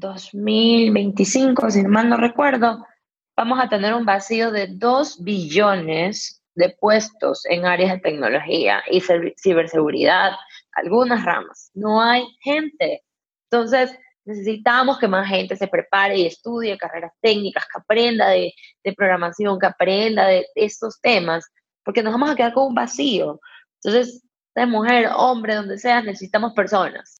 2025, si mal no recuerdo, vamos a tener un vacío de 2 billones de puestos en áreas de tecnología y ciberseguridad, algunas ramas. No hay gente. Entonces, necesitamos que más gente se prepare y estudie carreras técnicas, que aprenda de, de programación, que aprenda de estos temas, porque nos vamos a quedar con un vacío. Entonces, de mujer, hombre, donde sea, necesitamos personas.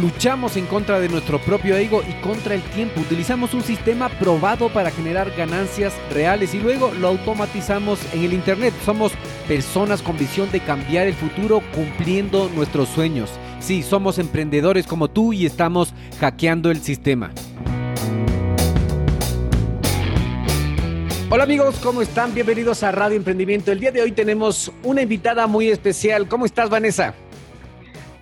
luchamos en contra de nuestro propio ego y contra el tiempo. Utilizamos un sistema probado para generar ganancias reales y luego lo automatizamos en el Internet. Somos personas con visión de cambiar el futuro cumpliendo nuestros sueños. Sí, somos emprendedores como tú y estamos hackeando el sistema. Hola amigos, ¿cómo están? Bienvenidos a Radio Emprendimiento. El día de hoy tenemos una invitada muy especial. ¿Cómo estás, Vanessa?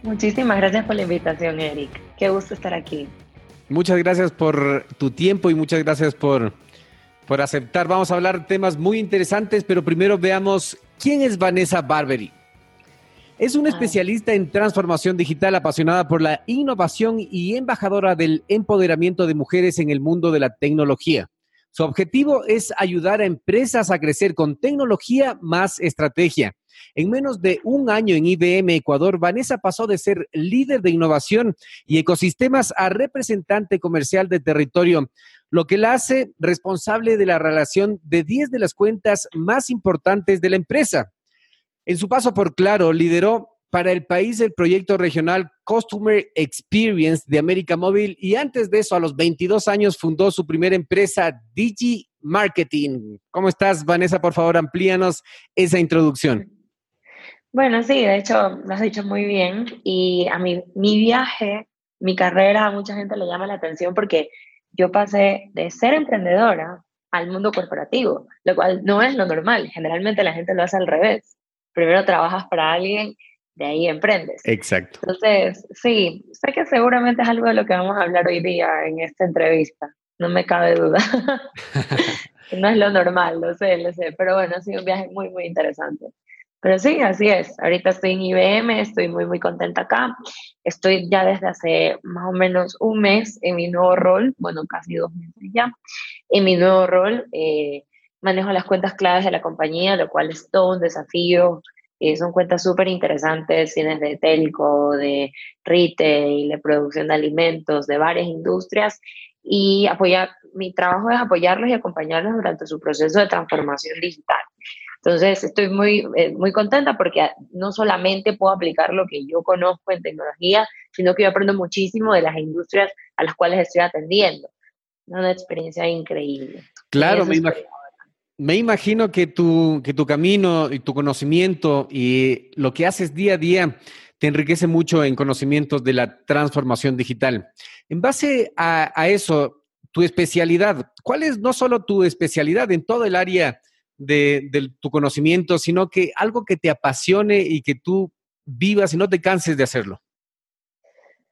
Muchísimas gracias por la invitación, Eric. Qué gusto estar aquí. Muchas gracias por tu tiempo y muchas gracias por, por aceptar. Vamos a hablar temas muy interesantes, pero primero veamos quién es Vanessa Barberi. Es una ah. especialista en transformación digital apasionada por la innovación y embajadora del empoderamiento de mujeres en el mundo de la tecnología. Su objetivo es ayudar a empresas a crecer con tecnología más estrategia. En menos de un año en IBM Ecuador, Vanessa pasó de ser líder de innovación y ecosistemas a representante comercial de territorio, lo que la hace responsable de la relación de 10 de las cuentas más importantes de la empresa. En su paso por Claro, lideró para el país el proyecto regional Customer Experience de América Móvil y antes de eso, a los 22 años, fundó su primera empresa, Digi Marketing. ¿Cómo estás, Vanessa? Por favor, amplíanos esa introducción. Bueno, sí, de hecho, lo has dicho muy bien. Y a mí, mi viaje, mi carrera, a mucha gente le llama la atención porque yo pasé de ser emprendedora al mundo corporativo, lo cual no es lo normal. Generalmente la gente lo hace al revés. Primero trabajas para alguien, de ahí emprendes. Exacto. Entonces, sí, sé que seguramente es algo de lo que vamos a hablar hoy día en esta entrevista. No me cabe duda. no es lo normal, lo sé, lo sé. Pero bueno, ha sido un viaje muy, muy interesante. Pero sí, así es. Ahorita estoy en IBM, estoy muy, muy contenta acá. Estoy ya desde hace más o menos un mes en mi nuevo rol, bueno, casi dos meses ya, en mi nuevo rol. Eh, manejo las cuentas claves de la compañía, lo cual es todo un desafío. Eh, son cuentas súper interesantes, tienes de telco, de retail, de producción de alimentos, de varias industrias. Y apoyar, mi trabajo es apoyarlos y acompañarlos durante su proceso de transformación digital. Entonces, estoy muy, eh, muy contenta porque no solamente puedo aplicar lo que yo conozco en tecnología, sino que yo aprendo muchísimo de las industrias a las cuales estoy atendiendo. Una experiencia increíble. Claro, me, me, imagino que tu, que tu camino y tu conocimiento y lo que haces día a día te enriquece mucho en conocimientos de la transformación digital. En base a, a eso, tu especialidad, ¿cuál es no solo tu especialidad en todo el área de, tu conocimiento, sino que algo que te apasione y que tú vivas y no te canses de hacerlo.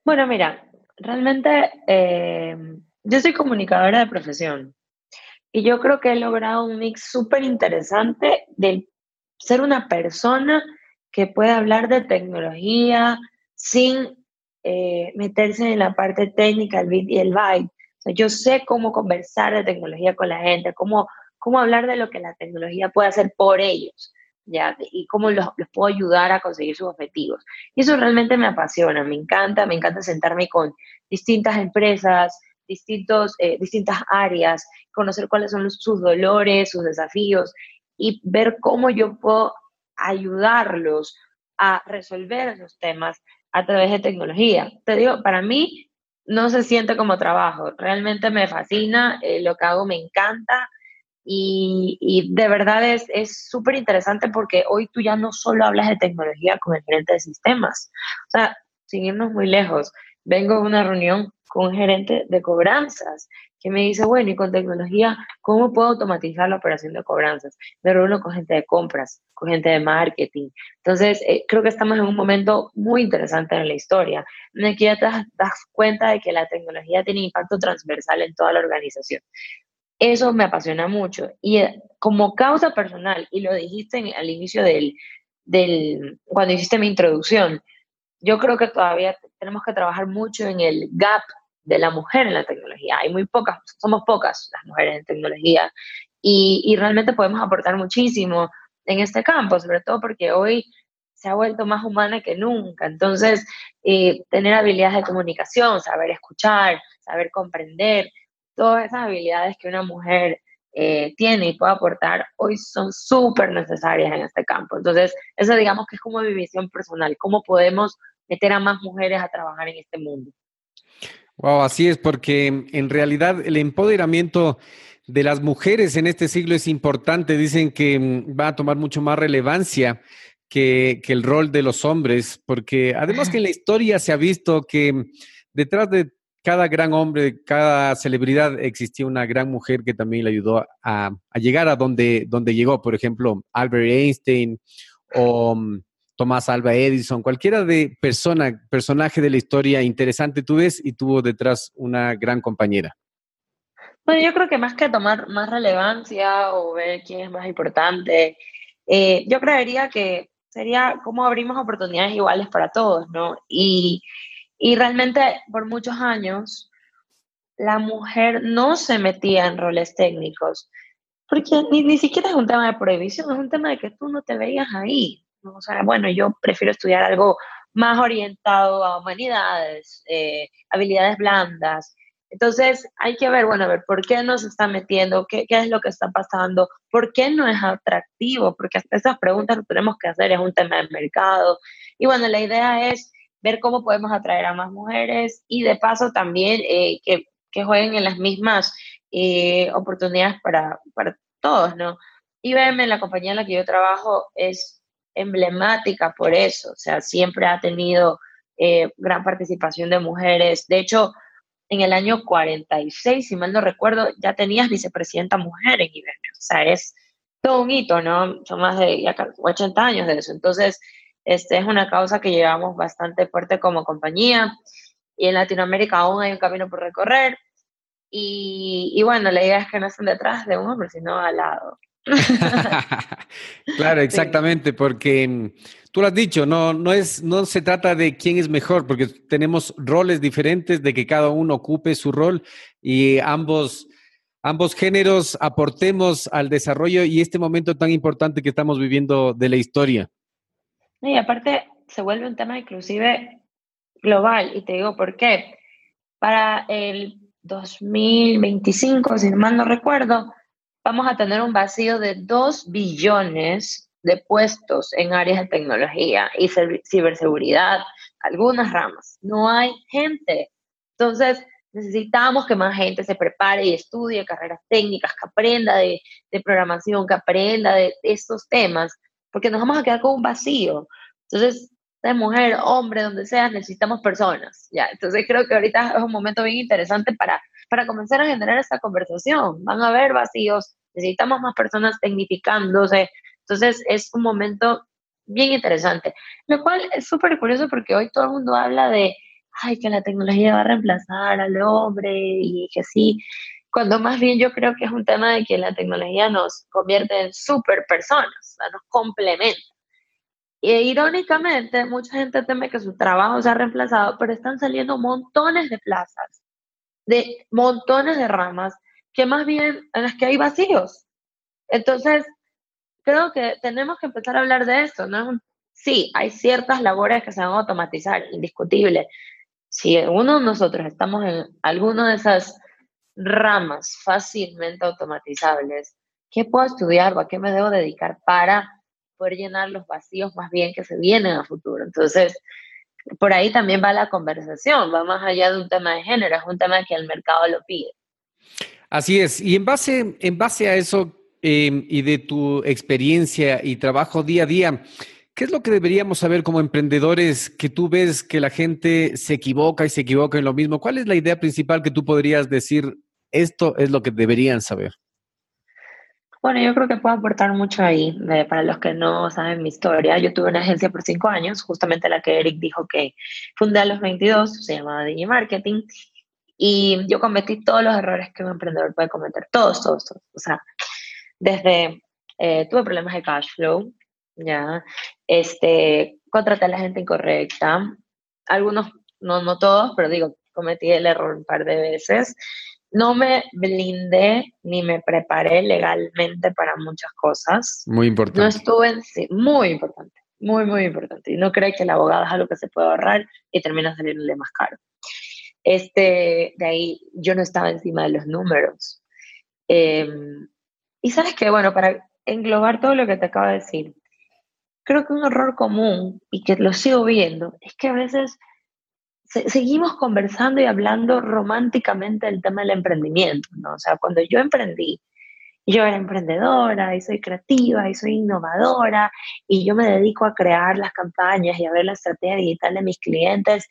Bueno, mira, realmente eh, yo soy comunicadora de profesión y yo creo que he logrado un mix súper interesante de ser una persona que puede hablar de tecnología sin eh, meterse en la parte técnica, el bit y el byte. yo sé cómo conversar de tecnología con la gente, cómo cómo hablar de lo que la tecnología puede hacer por ellos, ¿ya? Y cómo los, puedo ayudar a conseguir sus objetivos. Y eso realmente me apasiona, me encanta, me encanta sentarme con distintas empresas, distintos, eh, distintas áreas, conocer cuáles son sus dolores, sus desafíos y ver cómo yo puedo ayudarlos a resolver esos temas a través de tecnología. Te digo, para mí, no se siente como trabajo. Realmente me fascina, eh, lo que hago me encanta y, y de verdad es súper interesante porque hoy tú ya no solo hablas de tecnología con el gerente de sistemas. O sea, sin irnos muy lejos, vengo a una reunión con un gerente de cobranzas que me dice, bueno, y con tecnología, ¿cómo puedo automatizar la operación de cobranzas? Me reúno con gente de compras, con gente de marketing. Entonces, eh, creo que estamos en un momento muy interesante en la historia, en el que ya te das cuenta de que la tecnología tiene impacto transversal en toda la organización. Eso me apasiona mucho. Y eh, como causa personal, y lo dijiste al inicio del, del, cuando hiciste mi introducción, yo creo que todavía tenemos que trabajar mucho en el gap de la mujer en la tecnología. Hay muy pocas, somos pocas las mujeres en tecnología y, y realmente podemos aportar muchísimo en este campo, sobre todo porque hoy se ha vuelto más humana que nunca. Entonces, eh, tener habilidades de comunicación, saber escuchar, saber comprender, todas esas habilidades que una mujer eh, tiene y puede aportar, hoy son súper necesarias en este campo. Entonces, eso digamos que es como mi visión personal, cómo podemos meter a más mujeres a trabajar en este mundo. Wow, así es, porque en realidad el empoderamiento de las mujeres en este siglo es importante. Dicen que mm, va a tomar mucho más relevancia que, el rol de los hombres, porque además que en la historia se ha visto que detrás de cada gran hombre, cada celebridad, existía una gran mujer que también le ayudó a, llegar a donde, donde llegó. Por ejemplo, Albert Einstein o mm, Tomás Alba Edison, cualquiera de persona, personaje de la historia interesante tú ves y tuvo detrás una gran compañera. Bueno, yo creo que más que tomar más relevancia o ver quién es más importante, eh, yo creería que sería cómo abrimos oportunidades iguales para todos, ¿no? Y, y realmente por muchos años la mujer no se metía en roles técnicos, porque ni, ni siquiera es un tema de prohibición, es un tema de que tú no te veías ahí. O sea, bueno, yo prefiero estudiar algo más orientado a humanidades, eh, habilidades blandas. Entonces hay que ver, bueno, a ver, ¿por qué nos está metiendo? ¿Qué, ¿Qué, es lo que está pasando? ¿Por qué no es atractivo? Porque esas preguntas lo tenemos que hacer, es un tema de mercado. Y bueno, la idea es ver cómo podemos atraer a más mujeres y de paso también eh, que, que, jueguen en las mismas eh, oportunidades para, para todos, ¿no? IBM, la compañía en la que yo trabajo, es emblemática por eso, o sea, siempre ha tenido eh, gran participación de mujeres. De hecho, en el año 46, si mal no recuerdo, ya tenías vicepresidenta mujer en IBM, o sea, es todo un hito, ¿no? Son más de 80 años de eso. Entonces, este es una causa que llevamos bastante fuerte como compañía y en Latinoamérica aún hay un camino por recorrer. Y, y bueno, la idea es que no estén detrás de un hombre, sino al lado. claro, exactamente, porque mm, tú lo has dicho, no, no, es, no se trata de quién es mejor, porque tenemos roles diferentes, de que cada uno ocupe su rol y ambos, ambos géneros aportemos al desarrollo y este momento tan importante que estamos viviendo de la historia. Y aparte se vuelve un tema inclusive global, y te digo por qué. Para el 2025, si mal no recuerdo, vamos a tener un vacío de 2 billones de puestos en áreas de tecnología y ciberseguridad, algunas ramas. No hay gente. Entonces, necesitamos que más gente se prepare y estudie carreras técnicas, que aprenda de, programación, que aprenda de, estos temas, porque nos vamos a quedar con un vacío. Entonces, de mujer, hombre, donde sea, necesitamos personas. Ya, entonces creo que ahorita es un momento bien interesante para, para comenzar a generar esta conversación. Van a haber vacíos, necesitamos más personas tecnificándose. Entonces es un momento bien interesante, lo cual es súper curioso porque hoy todo el mundo habla de, ay, que la tecnología va a reemplazar al hombre y que sí, cuando más bien yo creo que es un tema de que la tecnología nos convierte en súper personas, nos complementa. Y irónicamente, mucha gente teme que su trabajo sea reemplazado, pero están saliendo montones de plazas, de montones de ramas que más bien en las que hay vacíos. Entonces, creo que tenemos que empezar a hablar de eso, ¿no? Sí, hay ciertas labores que se van a automatizar, indiscutible. Si uno de nosotros estamos en alguna de esas ramas fácilmente automatizables, ¿qué puedo estudiar o a qué me debo dedicar para poder llenar los vacíos más bien que se vienen a futuro? Entonces, por ahí también va la conversación, va más allá de un tema de género, es un tema que el mercado lo pide. Así es, y en base, en base a eso em, y de tu experiencia y trabajo día a día, ¿qué es lo que deberíamos saber como emprendedores que tú ves que la gente se equivoca y se equivoca en lo mismo? ¿Cuál es la idea principal que tú podrías decir, esto es lo que deberían saber? Bueno, yo creo que puedo aportar mucho ahí. para los que no saben mi historia, yo tuve una agencia por cinco años, justamente la que Eric dijo que fundé a los 22, se llamaba Digi Marketing, y yo cometí todos los errores que un emprendedor puede cometer, todos, todos, todos. O sea, desde eh, tuve problemas de cash flow, ya, este, contraté a la gente incorrecta, algunos, no, no todos, pero digo, cometí el error un par de veces no me blindé ni me preparé legalmente para muchas cosas. Muy importante. No estuve en sí, muy importante, muy, muy importante. Y no cree que el abogado es algo que se puede ahorrar y termina saliéndole más caro. Este, de ahí yo no estaba encima de los números. Em, y sabes que, bueno, para englobar todo lo que te acabo de decir, creo que un error común y que lo sigo viendo es que a veces seguimos conversando y hablando románticamente del tema del emprendimiento, ¿no? O sea, cuando yo emprendí, yo era emprendedora y soy creativa y soy innovadora y yo me dedico a crear las campañas y a ver la estrategia digital de mis clientes,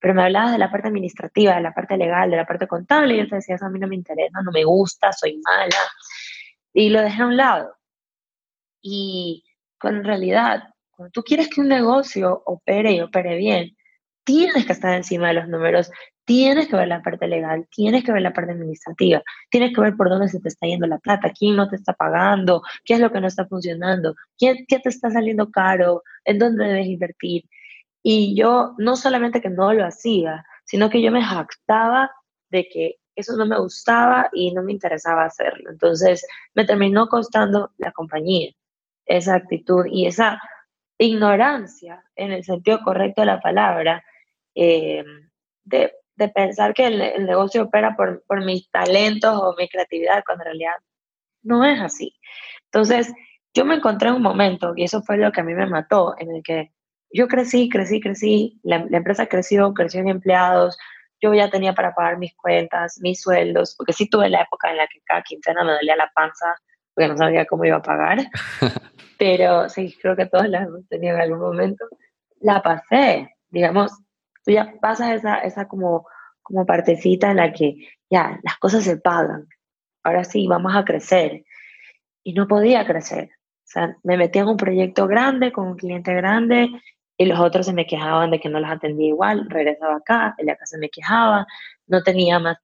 pero me hablabas de la parte administrativa, de la parte legal, de la parte contable y yo te decía, eso a mí no me interesa, no me gusta, soy mala y lo dejé a un lado. Y cuando en realidad, cuando tú quieres que un negocio opere y opere bien, tienes que estar encima de los números, tienes que ver la parte legal, tienes que ver la parte administrativa, tienes que ver por dónde se te está yendo la plata, quién no te está pagando, qué es lo que no está funcionando, qué, qué te está saliendo caro, en dónde debes invertir. Y yo no solamente que no lo hacía, sino que yo me jactaba de que eso no me gustaba y no me interesaba hacerlo. Entonces me terminó costando la compañía, esa actitud y esa ignorancia en el sentido correcto de la palabra eh, de, pensar que el, negocio opera por, por, mis talentos o mi creatividad, cuando en realidad no es así. Entonces, yo me encontré en un momento, y eso fue lo que a mí me mató, en el que yo crecí, crecí, crecí, la, empresa creció, creció en empleados, yo ya tenía para pagar mis cuentas, mis sueldos, porque sí tuve la época en la que cada quincena me dolía la panza porque no sabía cómo iba a pagar, pero sí, creo que todos la hemos tenido en algún momento. La pasé, digamos, tú ya pasas esa, esa como, como partecita en la que ya las cosas se pagan, ahora sí, vamos a crecer. Y no podía crecer. O sea, me metía en un proyecto grande, con un cliente grande, y los otros se me quejaban de que no los atendía igual, regresaba acá, de acá se me quejaba, no tenía más,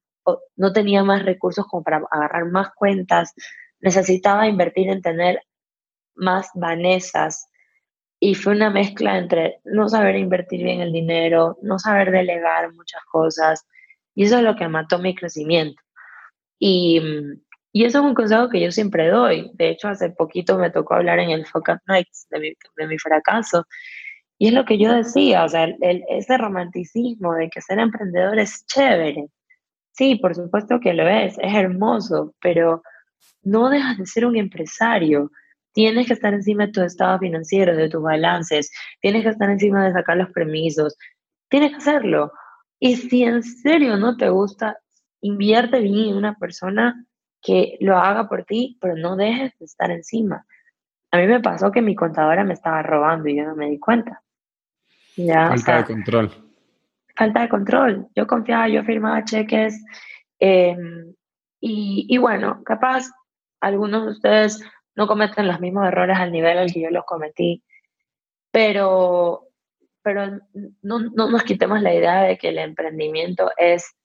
no tenía más recursos como para agarrar más cuentas, necesitaba invertir en tener más Vanessas y fue una mezcla entre no saber invertir bien el dinero, no saber delegar muchas cosas. Y eso es lo que mató mi crecimiento. Y, y eso es un consejo que yo siempre doy. De hecho, hace poquito me tocó hablar en el Focus Nights de mi, de mi fracaso. Y es lo que yo decía, o sea, el, ese romanticismo de que ser emprendedor es chévere. Sí, por supuesto que lo es, es hermoso, pero no dejas de ser un empresario. Tienes que estar encima de tu estado financiero, de tus balances, tienes que estar encima de sacar los permisos, tienes que hacerlo. Y si en serio no te gusta, invierte bien en una persona que lo haga por ti, pero no dejes de estar encima. A mí me pasó que mi contadora me estaba robando y yo no me di cuenta. falta de control. Falta de control. Yo confiaba, yo firmaba cheques. Em, y, y, bueno, capaz algunos de ustedes no cometen los mismos errores al nivel al que yo los cometí, pero, pero no, no nos quitemos la idea de que el emprendimiento es,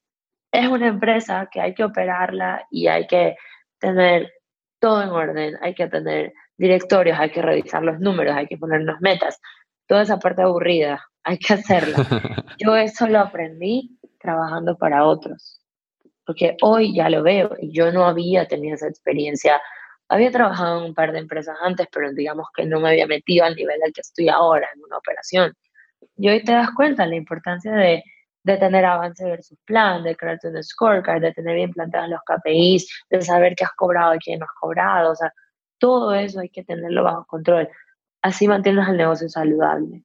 es una empresa que hay que operarla y hay que tener todo en orden, hay que tener directorios, hay que revisar los números, hay que ponernos metas, toda esa parte aburrida, hay que hacerla. Yo eso lo aprendí trabajando para otros, porque hoy ya lo veo y yo no había tenido esa experiencia había trabajado en un par de empresas antes, pero digamos que no me había metido al nivel al que estoy ahora en una operación. Y hoy te das cuenta la importancia de, de tener avance versus plan, de crearte un scorecard, de tener bien planteados los KPIs, de saber qué has cobrado y quién no has cobrado. O sea, todo eso hay que tenerlo bajo control. Así mantienes el negocio saludable.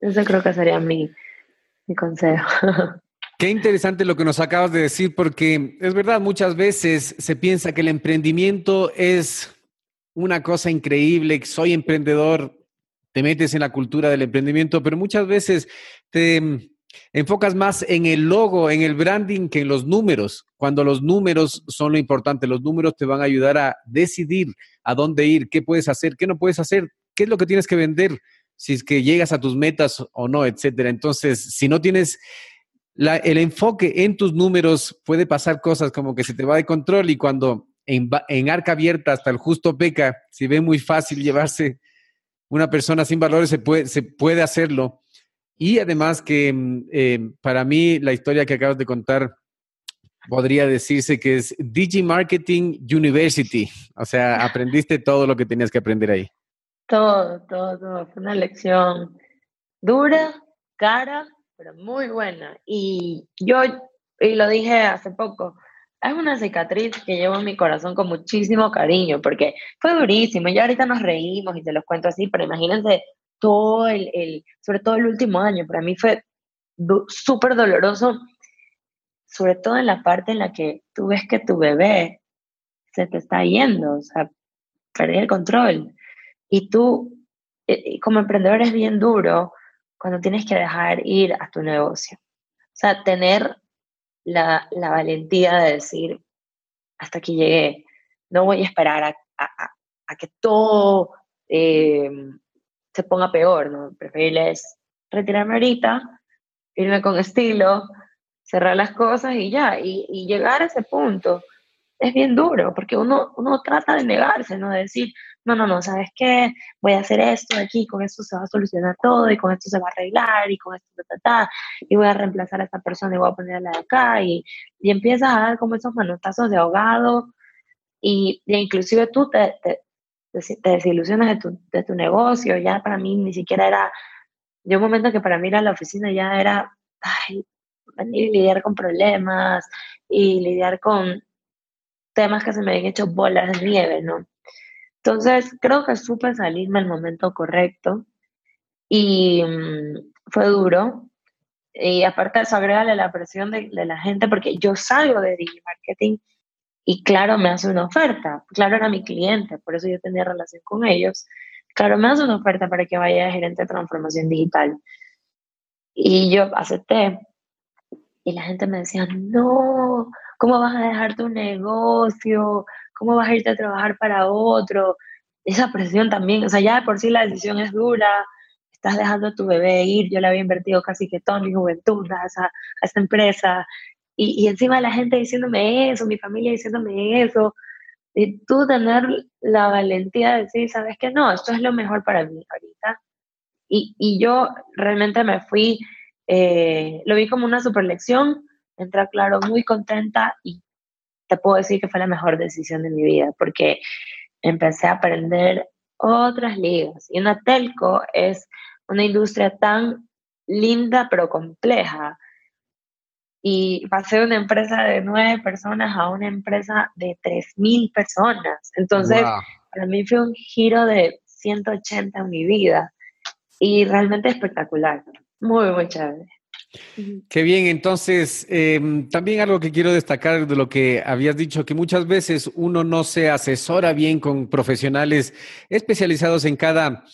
Ese creo que sería mi, mi consejo. Qué interesante lo que nos acabas de decir, porque es verdad, muchas veces se piensa que el emprendimiento es una cosa increíble, soy emprendedor, te metes en la cultura del emprendimiento, pero muchas veces te enfocas más en el logo, en el branding que en los números, cuando los números son lo importante. Los números te van a ayudar a decidir a dónde ir, qué puedes hacer, qué no puedes hacer, qué es lo que tienes que vender, si es que llegas a tus metas o no, etcétera. Entonces, si no tienes el enfoque en tus números puede pasar cosas como que se te va de control y cuando en, arca abierta hasta el justo peca, si ve muy fácil llevarse una persona sin valores, se puede, se puede hacerlo. Y además que mm, eh, para mí la historia que acabas de contar podría decirse que es Digi Marketing University. O sea, aprendiste todo lo que tenías que aprender ahí. Todo, todo, todo. Fue una lección dura, cara, pero muy buena. Y yo, y lo dije hace poco, es una cicatriz que llevo en mi corazón con muchísimo cariño, porque fue durísimo. Ya ahorita nos reímos y te los cuento así, pero imagínense todo el, el sobre todo el último año, para mí fue súper doloroso, sobre todo en la parte en la que tú ves que tu bebé se te está yendo, o sea, perdí el control. Y tú, eh, como emprendedor, es bien duro cuando tienes que dejar ir a tu negocio. O sea, tener la, la valentía de decir, hasta aquí llegué, no voy a esperar a, a, a que todo eh, se ponga peor, ¿no? Preferibles retirarme ahorita, irme con estilo, cerrar las cosas y ya, y, y llegar a ese punto es bien duro, porque uno, uno trata de negarse, ¿no? De decir, no, no, no, ¿sabes qué? Voy a hacer esto aquí, con esto se va a solucionar todo, y con esto se va a arreglar, y con esto, ta, ta, y voy a reemplazar a esta persona y voy a ponerla de acá, y, y empiezas a dar como esos manotazos de ahogado, y, inclusive tú te, te, desilusionas de tu, de tu negocio, ya para mí ni siquiera era, de un momento que para mí ir a la oficina ya era, ay, venir y lidiar con problemas, y lidiar con temas que se me habían hecho bolas de nieve, ¿no? Entonces, creo que supe salirme al momento correcto y mm, fue duro. Y aparte de eso, agrégale la presión de, la gente, porque yo salgo de marketing y claro, me hace una oferta. Claro, era mi cliente, por eso yo tenía relación con ellos. Claro, me hace una oferta para que vaya de gerente de transformación digital. Y yo acepté. Y la gente me decía, no, ¿Cómo vas a dejar tu negocio? ¿Cómo vas a irte a trabajar para otro? Esa presión también, o sea, ya de por sí la decisión es dura, estás dejando a tu bebé ir, yo le había invertido casi que toda mi juventud a esa, a empresa, y, y, encima la gente diciéndome eso, mi familia diciéndome eso, y tú tener la valentía de decir, sabes que no, esto es lo mejor para mí ahorita. Y, y yo realmente me fui, eh, lo vi como una super lección, entré Claro muy contenta y te puedo decir que fue la mejor decisión de mi vida porque empecé a aprender otras ligas. Y una telco es una industria tan linda pero compleja. Y pasé de una empresa de nueve personas a una empresa de tres mil personas. Entonces, para mí fue un giro de 180 en mi vida y realmente espectacular. Muy, muy chévere. Qué bien, entonces em, también algo que quiero destacar de lo que habías dicho, que muchas veces uno no se asesora bien con profesionales especializados en cada,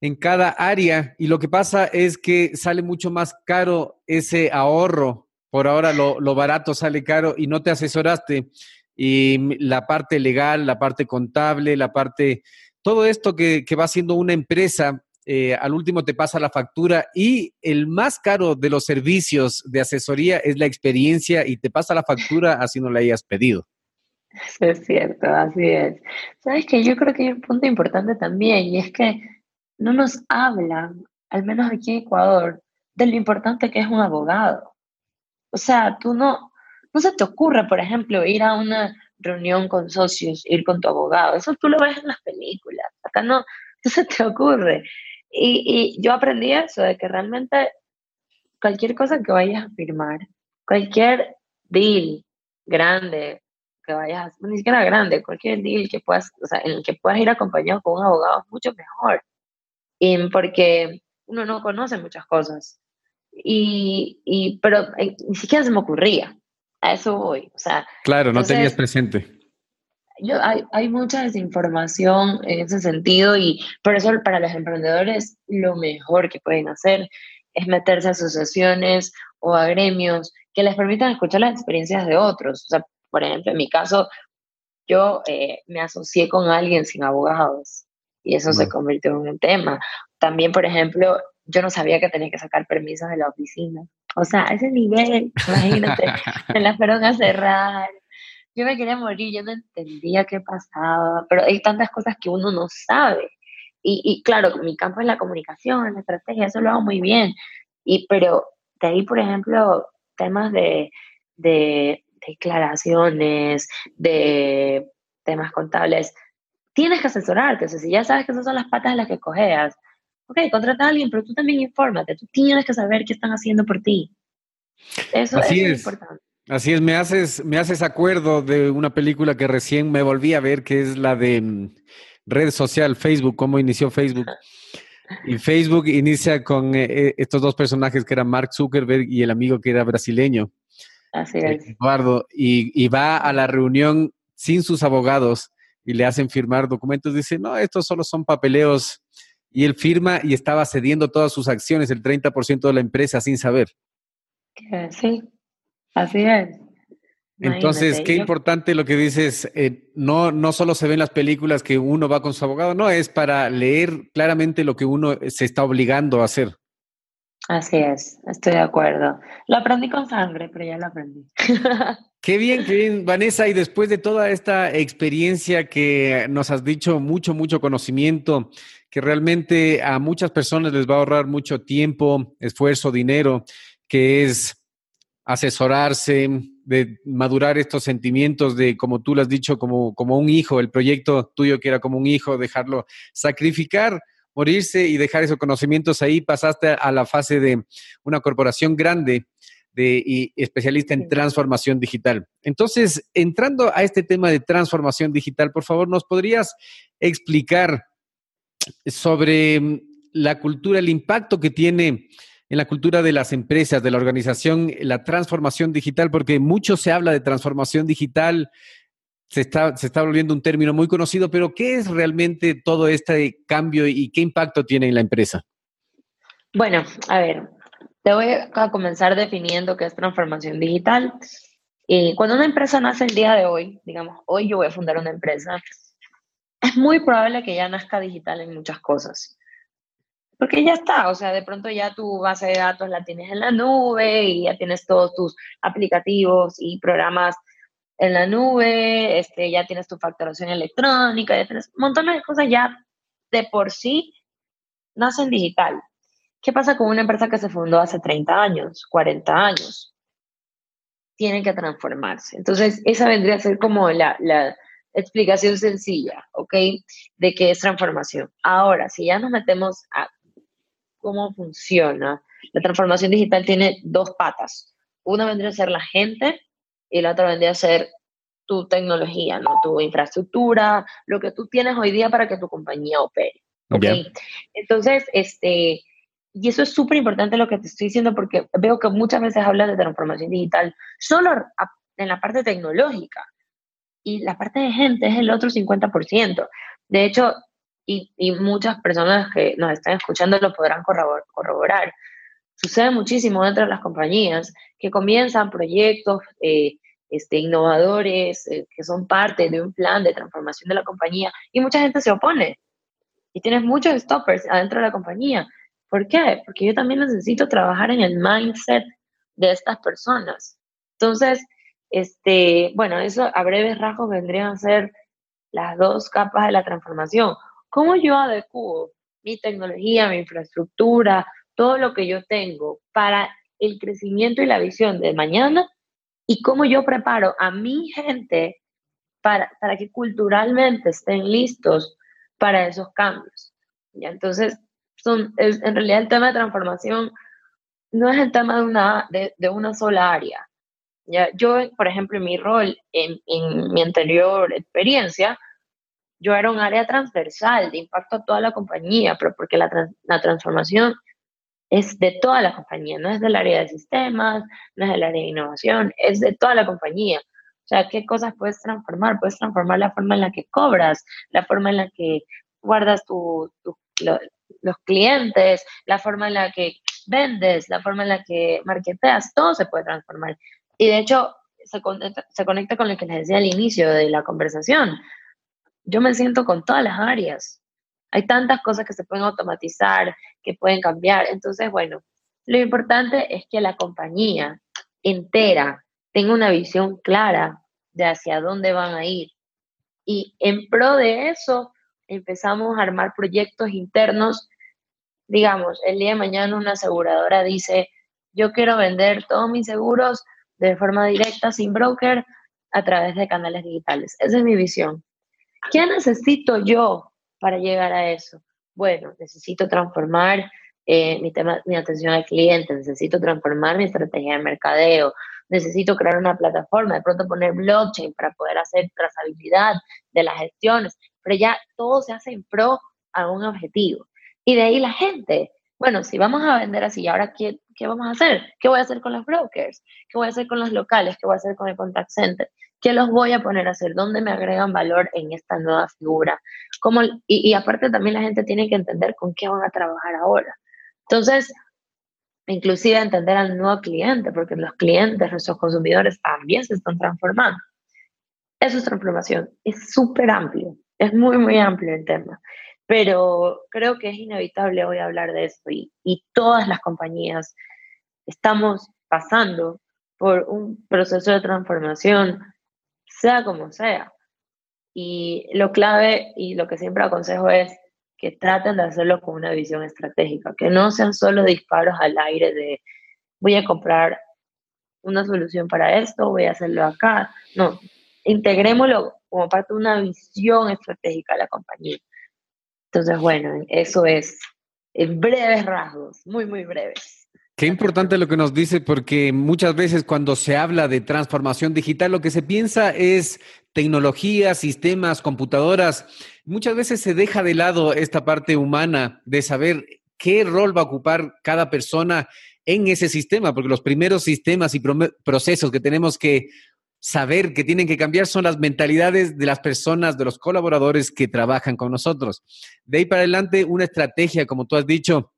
en cada área y lo que pasa es que sale mucho más caro ese ahorro. Por ahora lo, barato sale caro y no te asesoraste. Y la parte legal, la parte contable, la parte, todo esto que va siendo una empresa eh, al último te pasa la factura y el más caro de los servicios de asesoría es la experiencia y te pasa la factura así no la hayas pedido. es cierto, así es. Sabes que yo creo que hay un punto importante también y es que no nos hablan, al menos aquí en Ecuador, de lo importante que es un abogado. O sea, tú no, no se te ocurre, por ejemplo, ir a una reunión con socios, ir con tu abogado. Eso tú lo ves en las películas. Acá no, no se te ocurre. Y, yo aprendí eso, de que realmente cualquier cosa que vayas a firmar, cualquier deal grande que vayas, ni siquiera grande, cualquier deal que puedas, o sea, en el que puedas ir acompañado con un abogado es mucho mejor. Y porque uno no conoce muchas cosas. y, y, pero eh, ni siquiera se me ocurría. A eso voy. O sea, claro, no tenías presente. Yo, hay, hay mucha desinformación en ese sentido y por eso para los emprendedores lo mejor que pueden hacer es meterse a asociaciones o a gremios que les permitan escuchar las experiencias de otros. O sea, por ejemplo, en mi caso, yo eh, me asocié con alguien sin abogados y eso se convirtió en un tema. También, por ejemplo, yo no sabía que tenía que sacar permisos de la oficina. O sea, a ese nivel, imagínate, me la fueron a cerrar. Yo me quería morir, yo no entendía qué pasaba, pero hay tantas cosas que uno no sabe. Y, y claro, mi campo es la comunicación, la estrategia, eso lo hago muy bien. Y, pero de ahí, por ejemplo, temas de, de declaraciones, de temas contables, tienes que asesorarte. O sea, si ya sabes que esas son las patas en las que cojeas, ok, contrata a alguien, pero tú también infórmate. Tú tienes que saber qué están haciendo por ti. Eso, es. importante. Así es, me haces, me haces acuerdo de una película que recién me volví a ver, que es la de mm, red social, Facebook, cómo inició Facebook. Y Facebook inicia con eh, eh, estos dos personajes que eran Mark Zuckerberg y el amigo que era brasileño. Así es. Eduardo, y, va a la reunión sin sus abogados y le hacen firmar documentos. Dice, no, estos solo son papeleos. Y él firma y estaba cediendo todas sus acciones, el 30% de la empresa, sin saber. Sí, así es. Entonces, qué importante lo que dices, eh, no, no solo se ven las películas que uno va con su abogado, no, es para leer claramente lo que uno se está obligando a hacer. Así es, estoy de acuerdo. Lo aprendí con sangre, pero ya lo aprendí. Qué bien, qué bien, Vanessa. Y después de toda esta experiencia que nos has dicho, mucho, mucho conocimiento, que realmente a muchas personas les va a ahorrar mucho tiempo, esfuerzo, dinero, que es asesorarse, de madurar estos sentimientos de, como tú lo has dicho, como, como un hijo, el proyecto tuyo que era como un hijo, dejarlo sacrificar, morirse y dejar esos conocimientos ahí, pasaste a la fase de una corporación grande de, y especialista en transformación digital. Entonces, entrando a este tema de transformación digital, por favor, ¿nos podrías explicar sobre la cultura, el impacto que tiene en la cultura de las empresas, de la organización, la transformación digital, porque mucho se habla de transformación digital, se está, volviendo un término muy conocido, pero ¿qué es realmente todo este cambio y qué impacto tiene en la empresa? Bueno, a ver, te voy a comenzar definiendo qué es transformación digital. Cuando una empresa nace el día de hoy, digamos, hoy yo voy a fundar una empresa, es muy probable que ya nazca digital en muchas cosas. Porque ya está, o sea, de pronto ya tu base de datos la tienes en la nube y ya tienes todos tus aplicativos y programas en la nube, este, ya tienes tu facturación electrónica, ya tienes montón de cosas ya de por sí nacen digital. ¿Qué pasa con una empresa que se fundó hace 30 años, 40 años? Tienen que transformarse. Entonces, esa vendría a ser como la, la explicación sencilla, ¿ok? De qué es transformación. Ahora, si ya nos metemos a cómo funciona. La transformación digital tiene dos patas. Una vendría a ser la gente y la otra vendría a ser tu tecnología, ¿no? tu infraestructura, lo que tú tienes hoy día para que tu compañía opere. ¿okay? Entonces, este, y eso es súper importante lo que te estoy diciendo porque veo que muchas veces hablas de transformación digital solo en la parte tecnológica y la parte de gente es el otro 50%. De hecho, y, y, muchas personas que nos están escuchando lo podrán corroborar. Sucede muchísimo dentro de las compañías que comienzan proyectos eh, este, innovadores eh, que son parte de un plan de transformación de la compañía y mucha gente se opone. Y tienes muchos stoppers adentro de la compañía. ¿Por qué? Porque yo también necesito trabajar en el mindset de estas personas. Entonces, este, bueno, eso a breves rasgos vendrían a ser las dos capas de la transformación. ¿Cómo yo adecuo mi tecnología, mi infraestructura, todo lo que yo tengo para el crecimiento y la visión de mañana? ¿Y cómo yo preparo a mi gente para, para que culturalmente estén listos para esos cambios? ¿Ya? Entonces, son, en realidad el tema de transformación no es el tema de una, de, de una sola área. ¿ya? Yo, por ejemplo, en mi rol, en, en mi anterior experiencia, yo era un área transversal de impacto a toda la compañía, pero porque la, la transformación es de toda la compañía, no es del área de sistemas, no es del área de innovación, es de toda la compañía. O sea, ¿qué cosas puedes transformar? Puedes transformar la forma en la que cobras, la forma en la que guardas tu, los clientes, la forma en la que vendes, la forma en la que marketeas, todo se puede transformar. Y de hecho, se conecta, se conecta con lo que les decía al inicio de la conversación. Yo me siento con todas las áreas. Hay tantas cosas que se pueden automatizar, que pueden cambiar. Entonces, bueno, lo importante es que la compañía entera tenga una visión clara de hacia dónde van a ir. Y en pro de eso, empezamos a armar proyectos internos. Digamos, el día de mañana una aseguradora dice, yo quiero vender todos mis seguros de forma directa, sin broker, a través de canales digitales. Esa es mi visión. ¿Qué necesito yo para llegar a eso? Bueno, necesito transformar eh, mi, tema, mi atención al cliente, necesito transformar mi estrategia de mercadeo, necesito crear una plataforma, de pronto poner blockchain para poder hacer trazabilidad de las gestiones, pero ya todo se hace en pro a un objetivo. Y de ahí la gente, bueno, si vamos a vender así, ¿ahora qué, qué vamos a hacer? ¿Qué voy a hacer con los brokers? ¿Qué voy a hacer con los locales? ¿Qué voy a hacer con el contact center? ¿Qué los voy a poner a hacer? ¿Dónde me agregan valor en esta nueva figura? ¿Cómo, y, y aparte también la gente tiene que entender con qué van a trabajar ahora. Entonces, inclusive entender al nuevo cliente, porque los clientes, nuestros consumidores también se están transformando. Eso es transformación. Es súper amplio, es muy, muy amplio el tema. Pero creo que es inevitable hoy hablar de esto y, y todas las compañías estamos pasando por un proceso de transformación, sea como sea. Y lo clave y lo que siempre aconsejo es que traten de hacerlo con una visión estratégica, que no sean solo disparos al aire de voy a comprar una solución para esto, voy a hacerlo acá. No, integrémoslo como parte de una visión estratégica de la compañía. Entonces, bueno, eso es en breves rasgos, muy, muy breves. Qué importante lo que nos dice, porque muchas veces cuando se habla de transformación digital, lo que se piensa es tecnología, sistemas, computadoras. Muchas veces se deja de lado esta parte humana de saber qué rol va a ocupar cada persona en ese sistema, porque los primeros sistemas y procesos que tenemos que saber que tienen que cambiar son las mentalidades de las personas, de los colaboradores que trabajan con nosotros. De ahí para adelante, una estrategia, como tú has dicho,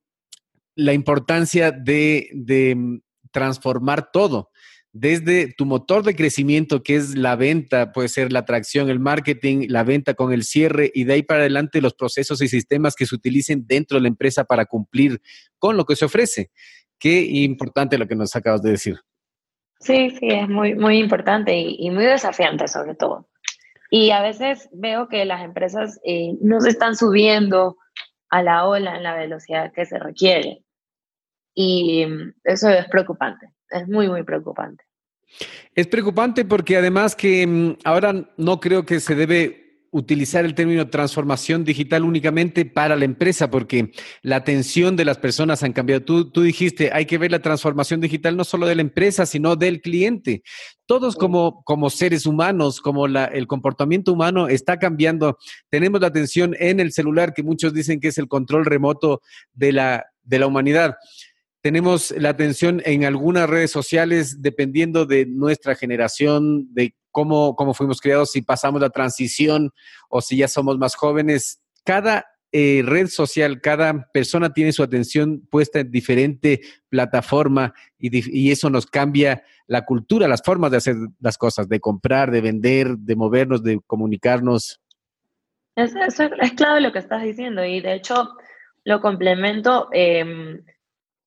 la importancia de, mm, transformar todo desde tu motor de crecimiento, que es la venta, puede ser la atracción, el marketing, la venta con el cierre y de ahí para adelante los procesos y sistemas que se utilicen dentro de la empresa para cumplir con lo que se ofrece. Qué importante lo que nos acabas de decir. Sí, sí, es muy, muy importante y, muy desafiante sobre todo. Y a veces veo que las empresas eh, no se están subiendo a la ola en la velocidad que se requiere. Y mm, eso es preocupante, es muy, muy preocupante. Es preocupante porque además que mm, ahora no creo que se debe utilizar el término transformación digital únicamente para la empresa, porque la atención de las personas han cambiado. Tú, tú dijiste, hay que ver la transformación digital no solo de la empresa, sino del cliente. Todos como, como seres humanos, como la, el comportamiento humano está cambiando. Tenemos la atención en el celular, que muchos dicen que es el control remoto de la, de la humanidad tenemos la atención en algunas redes sociales dependiendo de nuestra generación, de cómo, cómo fuimos criados, si pasamos la transición o si ya somos más jóvenes. Cada eh, red social, cada persona tiene su atención puesta en diferente plataforma y, eso nos cambia la cultura, las formas de hacer las cosas, de comprar, de vender, de movernos, de comunicarnos. Es, es clave lo que estás diciendo y de hecho lo complemento. Em,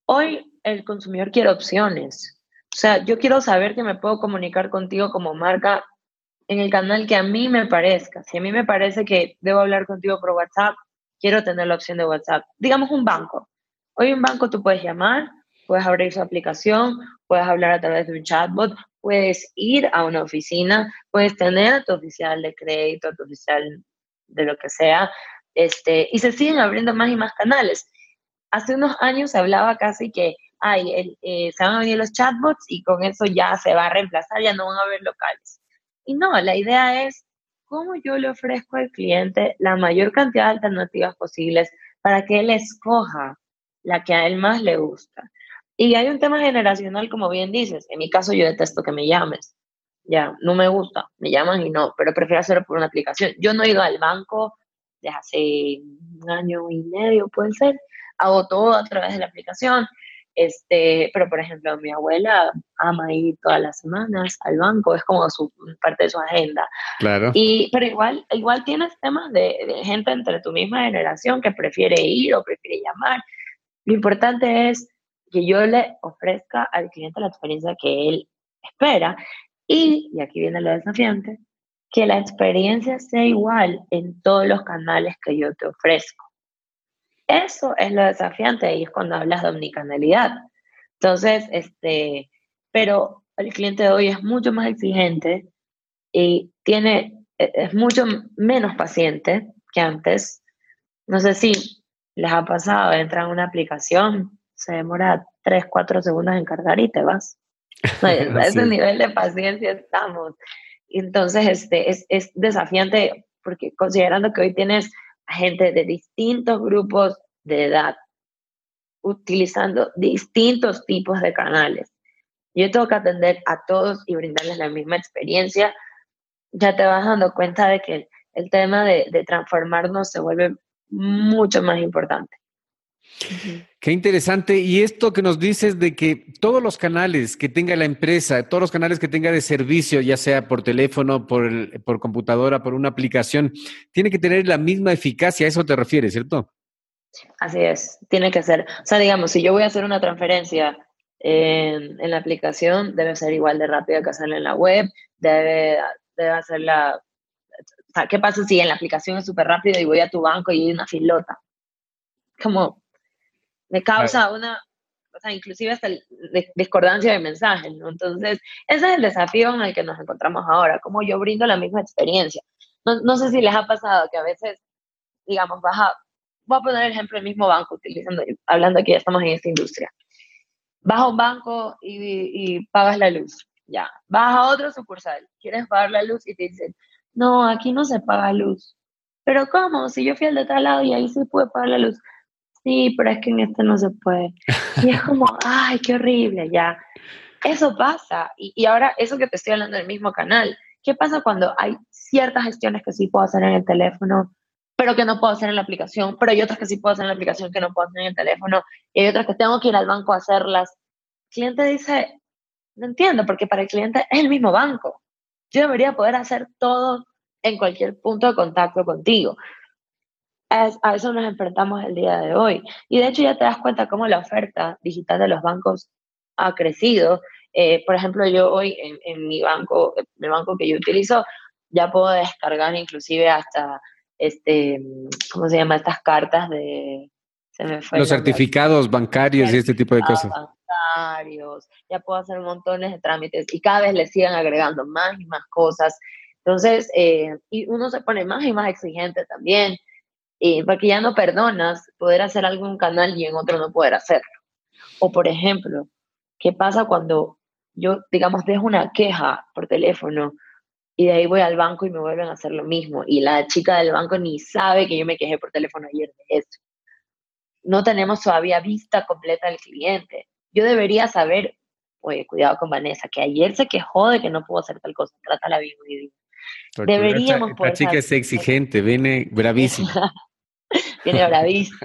Hoy el consumidor quiere opciones. O sea, yo quiero saber que me puedo comunicar contigo como marca en el canal que a mí me parezca. Si a mí me parece que debo hablar contigo por WhatsApp, quiero tener la opción de WhatsApp. Digamos un banco. Hoy un banco tú puedes llamar, puedes abrir su aplicación, puedes hablar a través de un chatbot, puedes ir a una oficina, puedes tener tu oficial de crédito, tu oficial de lo que sea, este, y se siguen abriendo más y más canales hace unos años se hablaba casi que ay, eh, se van a venir los chatbots y con eso ya se va a reemplazar, ya no van a haber locales. Y no, la idea es cómo yo le ofrezco al cliente la mayor cantidad de alternativas posibles para que él escoja la que a él más le gusta. Y hay un tema generacional, como bien dices. En mi caso, yo detesto que me llames. Ya, no me gusta. Me llaman y no, pero prefiero hacerlo por una aplicación. Yo no he ido al banco desde hace un año y medio, puede ser. Hago todo a través de la aplicación. Este, pero por ejemplo, mi abuela ama ir todas las semanas al banco, es como su parte de su agenda. Claro. Y, pero igual, igual tienes temas de, de gente entre tu misma generación que prefiere ir o prefiere llamar. Lo importante es que yo le ofrezca al cliente la experiencia que él espera y, y aquí viene lo desafiante, que la experiencia sea igual en todos los canales que yo te ofrezco. Eso es lo desafiante y es cuando hablas de omnicanalidad. Entonces, este, pero el cliente de hoy es mucho más exigente y tiene, e, es mucho menos paciente que antes. No sé si les ha pasado, entran a una aplicación, se demora 3, 4 segundos en cargar y te vas. A ese nivel de paciencia estamos. Entonces, este, es, es desafiante porque considerando que hoy tienes gente de distintos grupos de edad, utilizando distintos tipos de canales. Yo tengo que atender a todos y brindarles la misma experiencia. Ya te vas dando cuenta de que el, tema de, de, transformarnos se vuelve mucho más importante. Qué interesante. Y esto que nos dices de que todos los canales que tenga la empresa, todos los canales que tenga de servicio, ya sea por teléfono, por, el, por computadora, por una aplicación, tiene que tener la misma eficacia. A eso te refieres, ¿cierto? Así es, tiene que ser. O sea, digamos, si yo voy a hacer una transferencia en, en la aplicación, debe ser igual de rápida que hacerla en la web, debe, debe hacerla. O sea, ¿qué pasa si en la aplicación es súper rápido y voy a tu banco y hay una filota? Como me causa una, o sea, inclusive hasta discordancia de mensajes, ¿no? Entonces, ese es el desafío en el que nos encontramos ahora, como yo brindo la misma experiencia. No, no sé si les ha pasado que a veces, digamos, vas a, voy a poner el ejemplo del mismo banco, utilizando, hablando que ya estamos en esta industria. Vas a un banco y, y pagas la luz, ya. Vas a otro sucursal, quieres pagar la luz y te dicen, no, aquí no se paga luz. Pero ¿cómo? Si yo fui al de tal lado y ahí sí puede pagar la luz. Sí, pero es que en este no se puede. Y es como, ay, qué horrible, ya. Eso pasa. Y, y ahora, eso que te estoy hablando del mismo canal, ¿qué pasa cuando hay ciertas gestiones que sí puedo hacer en el teléfono, pero que no puedo hacer en la aplicación, pero hay otras que sí puedo hacer en la aplicación que no puedo hacer en el teléfono, y hay otras que tengo que ir al banco a hacerlas. El cliente dice, no entiendo, porque para el cliente es el mismo banco. Yo debería poder hacer todo en cualquier punto de contacto contigo. A eso nos enfrentamos el día de hoy. Y de hecho ya te das cuenta cómo la oferta digital de los bancos ha crecido. Eh, por ejemplo, yo hoy en, en mi banco, el banco que yo utilizo, ya puedo descargar inclusive hasta este, ¿cómo se llama? Estas cartas de... Los certificados bancarios y este tipo de cosas. Bancarios, ya puedo hacer montones de trámites y cada vez le siguen agregando más y más cosas. Entonces, eh, y uno se pone más y más exigente también, y porque ya no perdonas poder hacer algo en un canal y en otro no poder hacerlo. O, por ejemplo, ¿qué pasa cuando yo, digamos, dejo una queja por teléfono y de ahí voy al banco y me vuelven a hacer lo mismo. Y la chica del banco ni sabe que yo me quejé por teléfono ayer de eso. No tenemos todavía vista completa del cliente. Yo debería saber, oye, cuidado con Vanessa, que ayer se quejó de que no pudo hacer tal cosa, trátala bien hoy Deberíamos esta, poder. chica es exigente, viene bravísima. viene bravísima.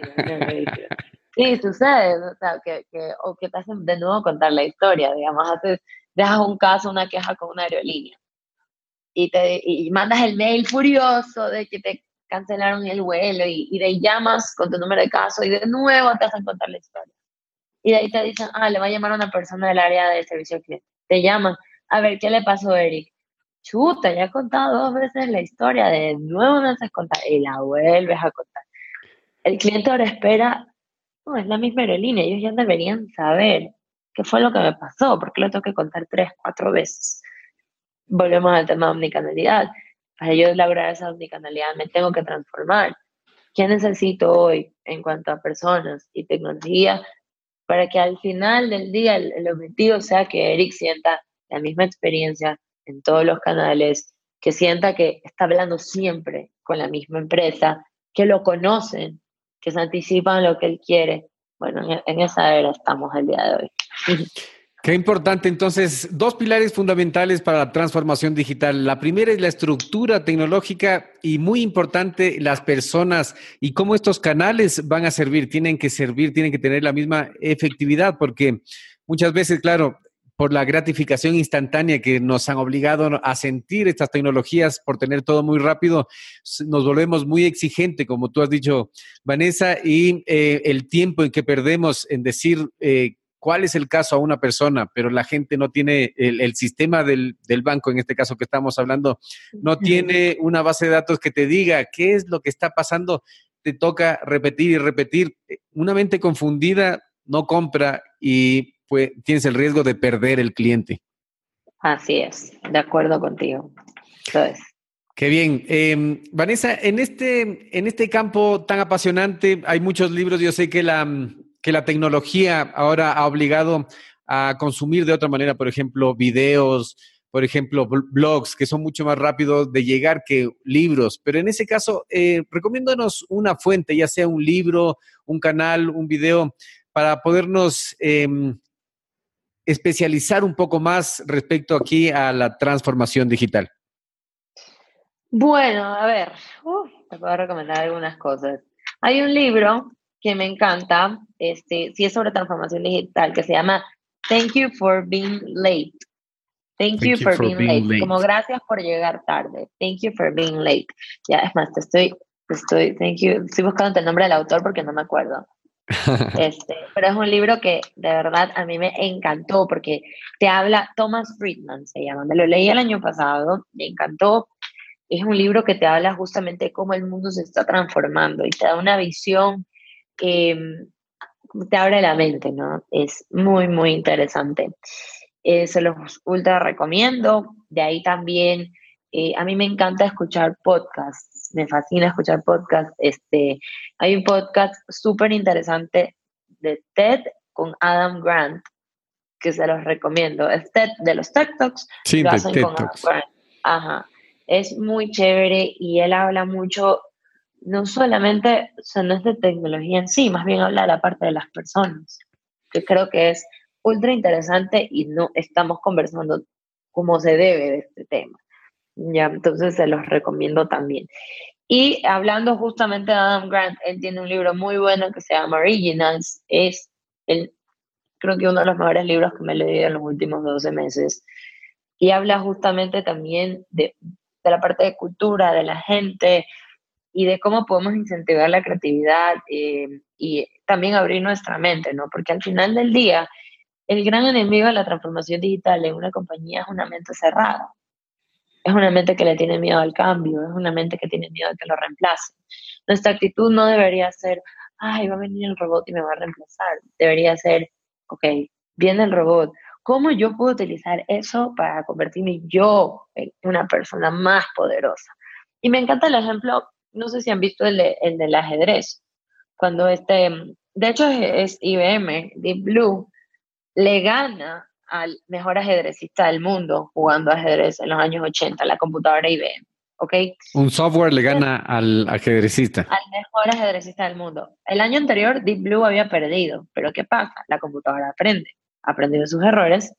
sí, sucede, o sea, que, que, o que te hacen de nuevo contar la historia, digamos, haces, dejas un caso, una queja con una aerolínea y, te, y mandas el mail furioso de que te cancelaron el vuelo y, y de ahí llamas con tu número de caso y de nuevo te hacen contar la historia. Y de ahí te dicen, ah, le va a llamar a una persona del área de servicio al cliente. Te llaman, a ver, ¿qué le pasó, Eric? Chuta, ya he contado dos veces la historia, de nuevo me haces contar y la vuelves a contar. El cliente ahora espera, no, es la misma aerolínea, ellos ya deberían saber qué fue lo que me pasó, porque lo tengo que contar tres, cuatro veces volvemos al tema de omnicanalidad. Para yo lograr esa omnicanalidad me tengo que transformar. ¿Qué necesito hoy en cuanto a personas y tecnología para que al final del día el, objetivo sea que Eric sienta la misma experiencia en todos los canales, que sienta que está hablando siempre con la misma empresa, que lo conocen, que anticipan lo que él quiere bueno, en, esa era estamos el día de hoy. Qué importante. Entonces, dos pilares fundamentales para la transformación digital. La primera es la estructura tecnológica y muy importante las personas y cómo estos canales van a servir. Tienen que servir, tienen que tener la misma efectividad porque muchas veces, claro, por la gratificación instantánea que nos han obligado a sentir estas tecnologías por tener todo muy rápido, nos volvemos muy exigentes, como tú has dicho, Vanessa, y eh, el tiempo en que perdemos en decir eh, cuál es el caso a una persona, pero la gente no tiene el, sistema del, del, banco, en este caso que estamos hablando, no tiene una base de datos que te diga qué es lo que está pasando, te toca repetir y repetir. Una mente confundida no compra y pues, tienes el riesgo de perder el cliente. Así es, de acuerdo contigo. Qué bien. Em, Vanessa, en este, en este campo tan apasionante hay muchos libros. Yo sé que la, que la tecnología ahora ha obligado a consumir de otra manera, por ejemplo, videos, por ejemplo, blogs, que son mucho más rápidos de llegar que libros. Pero en ese caso, eh, recomiéndanos una fuente, ya sea un libro, un canal, un video, para podernos em, especializar un poco más respecto aquí a la transformación digital? Bueno, a ver, te puedo recomendar algunas cosas. Hay un libro que me encanta, este, sí es sobre transformación digital, que se llama Thank You for Being Late. Thank, you, for, being, late. Como gracias por llegar tarde. Thank you for being late. Ya, es más, te estoy, estoy, thank you, estoy buscando el nombre del autor porque no me acuerdo. Este, pero es un libro que de verdad a mí me encantó porque te habla, Thomas Friedman se llama, me lo leí el año pasado, me encantó. Es un libro que te habla justamente cómo el mundo se está transformando y te da una visión que te abre la mente, ¿no? Es muy, muy interesante. Eh, se los ultra recomiendo. De ahí también, eh, a mí me encanta escuchar podcasts me fascina escuchar podcasts. Este, hay un podcast súper interesante de TED con Adam Grant, que se los recomiendo. Es TED de los TED Talks. Sí, de TED Talks. Ajá. Es muy chévere y él habla mucho, no solamente, o sea, no es de tecnología en sí, más bien habla de la parte de las personas, que creo que es ultra interesante y no estamos conversando como se debe de este tema. Ya, entonces se los recomiendo también. Y hablando justamente de Adam Grant, él tiene un libro muy bueno que se llama Originals. Es el, creo que uno de los mejores libros que me he leído en los últimos 12 meses. Y habla justamente también de, de la parte de cultura, de la gente y de cómo podemos incentivar la creatividad eh, y también abrir nuestra mente, ¿no? Porque al final del día, el gran enemigo de la transformación digital en una compañía es una mente cerrada es una mente que le tiene miedo al cambio, es una mente que tiene miedo de que lo reemplace. Nuestra actitud no debería ser, ay, va a venir el robot y me va a reemplazar. Debería ser, ok, viene el robot, ¿cómo yo puedo utilizar eso para convertirme yo en una persona más poderosa? Y me encanta el ejemplo, no sé si han visto el, el del ajedrez, cuando este, de hecho es IBM, Deep Blue, le gana al mejor ajedrecista del mundo jugando ajedrez en los años 80, la computadora IBM. ¿ok? Un software le gana al ajedrecista. Al mejor ajedrecista del mundo. El año anterior Deep Blue había perdido, pero ¿qué pasa? La computadora aprende, aprendió de sus errores.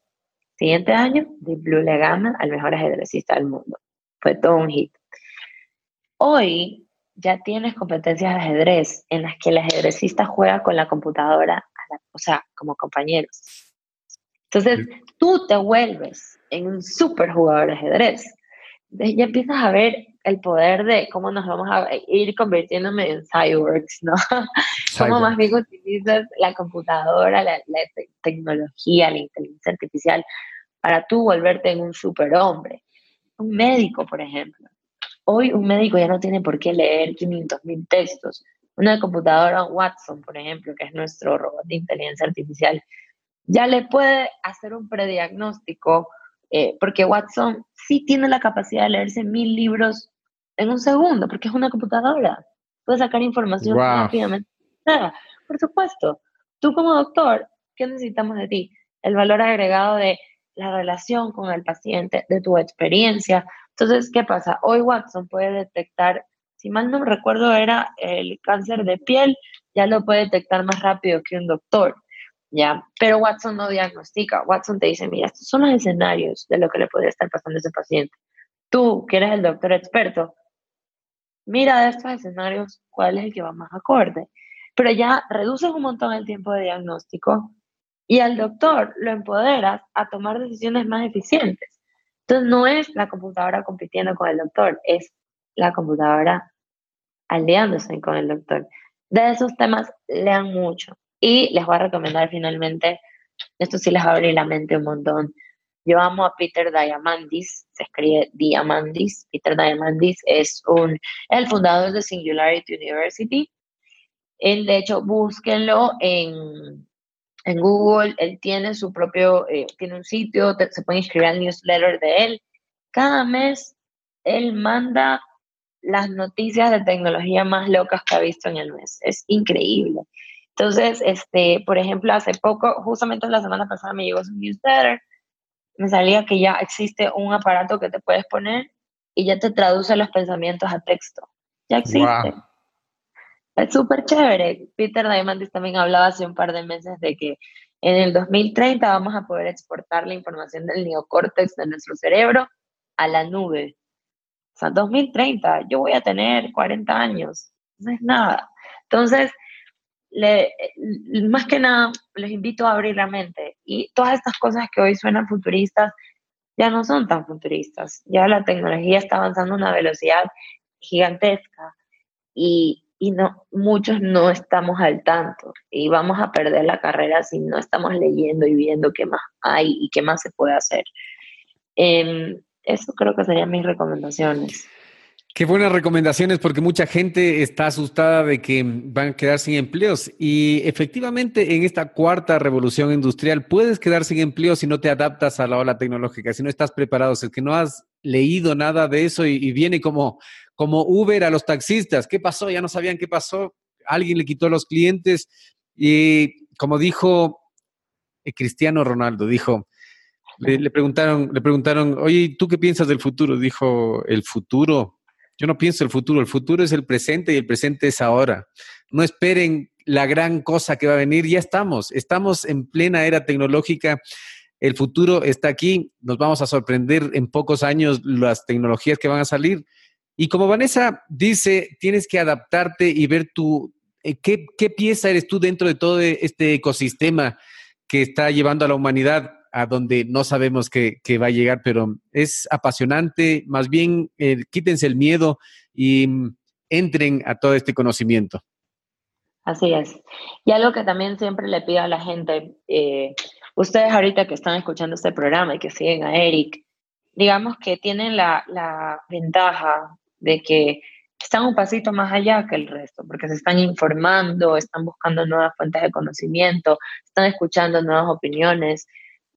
Siguiente año, Deep Blue le gana al mejor ajedrecista del mundo. Fue todo un hit. Hoy ya tienes competencias de ajedrez en las que el ajedrecista juega con la computadora, o sea, como compañeros. Entonces, tú te vuelves en un super jugador de ajedrez. Entonces, ya empiezas a ver el poder de cómo nos vamos a ir convirtiéndome en cyborgs, ¿no? Cómo más bien utilizas la computadora, la, tecnología, la inteligencia artificial para tú volverte en un superhombre. Un médico, por ejemplo. Hoy un médico ya no tiene por qué leer 500 mil textos. Una computadora Watson, por ejemplo, que es nuestro robot de inteligencia artificial, ya le puede hacer un prediagnóstico, eh, porque Watson sí tiene la capacidad de leerse mil libros en un segundo, porque es una computadora. Puede sacar información rápidamente. Nada, por supuesto. Tú como doctor, ¿qué necesitamos de ti? El valor agregado de la relación con el paciente, de tu experiencia. Entonces, ¿qué pasa? Hoy Watson puede detectar si mal no recuerdo, era el cáncer de piel, ya lo puede detectar más rápido que un doctor. ¿Ya? Pero Watson no diagnostica. Watson te dice, mira, estos son los escenarios de lo que le podría estar pasando a ese paciente. Tú, que eres el doctor experto, mira de estos escenarios cuál es el que va más acorde. Pero ya reduces un montón el tiempo de diagnóstico y al doctor lo empoderas a tomar decisiones más eficientes. Entonces no es la computadora compitiendo con el doctor, es la computadora aliándose con el doctor. De esos temas lean mucho. Y les voy a recomendar finalmente, esto sí les va a abrir la mente un montón. Yo amo a Peter Diamandis, se escribe Diamandis. Peter Diamandis es un, el fundador de Singularity University. Él, de hecho, búsquenlo en, en Google. Él tiene su propio, eh, tiene un sitio, se puede inscribir al newsletter de él. Cada mes él manda las noticias de tecnología más locas que ha visto en el mes. Es increíble. Entonces, este, por ejemplo, hace poco, justamente la semana pasada me llegó su newsletter, me salía que ya existe un aparato que te puedes poner y ya te traduce los pensamientos a texto. Ya existe. Es súper chévere. Peter Diamandis también hablaba hace un par de meses de que en el 2030 vamos a poder exportar la información del neocórtex de nuestro cerebro a la nube. O sea, 2030, yo voy a tener 40 años. No es nada. Entonces, le, más que nada les invito a abrir la mente y todas estas cosas que hoy suenan futuristas ya no son tan futuristas, ya la tecnología está avanzando a una velocidad gigantesca y, y no, muchos no estamos al tanto y vamos a perder la carrera si no estamos leyendo y viendo qué más hay y qué más se puede hacer. Eh, eso creo que serían mis recomendaciones. Qué buenas recomendaciones porque mucha gente está asustada de que van a quedar sin empleos y efectivamente en esta cuarta revolución industrial puedes quedar sin empleo si no te adaptas a la ola tecnológica, si no estás preparado, si es que no has leído nada de eso y, viene como, como Uber a los taxistas. ¿Qué pasó? Ya no sabían qué pasó. Alguien le quitó a los clientes y como dijo eh, Cristiano Ronaldo, dijo, le, le, preguntaron, le preguntaron, oye, ¿tú qué piensas del futuro? Dijo, el futuro yo no pienso el futuro, el futuro es el presente y el presente es ahora. No esperen la gran cosa que va a venir, ya estamos, estamos en plena era tecnológica. El futuro está aquí, nos vamos a sorprender en pocos años las tecnologías que van a salir. Y como Vanessa dice, tienes que adaptarte y ver tu, eh, qué, qué pieza eres tú dentro de todo este ecosistema que está llevando a la humanidad a donde no sabemos qué, va a llegar, pero es apasionante. Más bien, eh, quítense el miedo y mm, entren a todo este conocimiento. Así es. Y algo que también siempre le pido a la gente, eh, ustedes ahorita que están escuchando este programa y que siguen a Eric, digamos que tienen la, la ventaja de que están un pasito más allá que el resto, porque se están informando, están buscando nuevas fuentes de conocimiento, están escuchando nuevas opiniones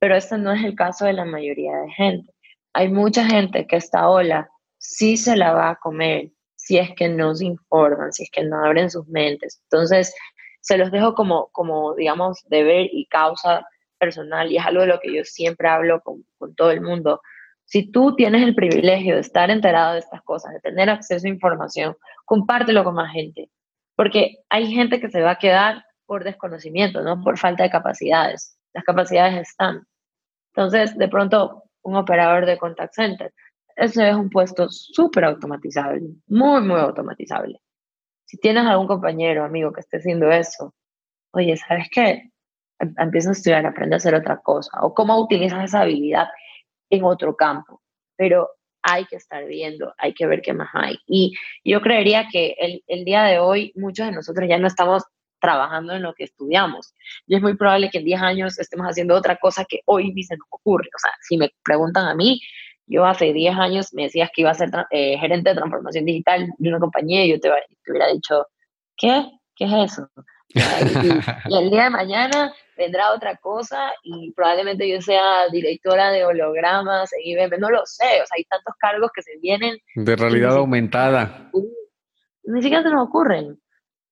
pero este no es el caso de la mayoría de gente. Hay mucha gente que esta ola sí se la va a comer si es que no se informan, si es que no abren sus mentes. Entonces, se los dejo como, como digamos, deber y causa personal y es algo de lo que yo siempre hablo con, con todo el mundo. Si tú tienes el privilegio de estar enterado de estas cosas, de tener acceso a información, compártelo con más gente, porque hay gente que se va a quedar por desconocimiento, no por falta de capacidades. Las capacidades están. Entonces, de pronto, un operador de contact center, ese es un puesto súper automatizable, muy, muy automatizable. Si tienes algún compañero, amigo que esté haciendo eso, oye, ¿sabes qué? Em, empieza a estudiar, aprende a hacer otra cosa, o cómo utilizas esa habilidad en otro campo. Pero hay que estar viendo, hay que ver qué más hay. Y yo creería que el, el día de hoy muchos de nosotros ya no estamos trabajando en lo que estudiamos. Y es muy probable que en 10 años estemos haciendo otra cosa que hoy ni se nos ocurre. O sea, si me preguntan a mí, yo hace 10 años me decías que iba a ser eh, gerente de transformación digital de una compañía y yo te, hubiera dicho, ¿qué? ¿Qué es eso? Y, el día de mañana vendrá otra cosa y probablemente yo sea directora de hologramas en IBM, no lo sé, o sea, hay tantos cargos que se vienen. De realidad aumentada. Ni siquiera se nos ocurren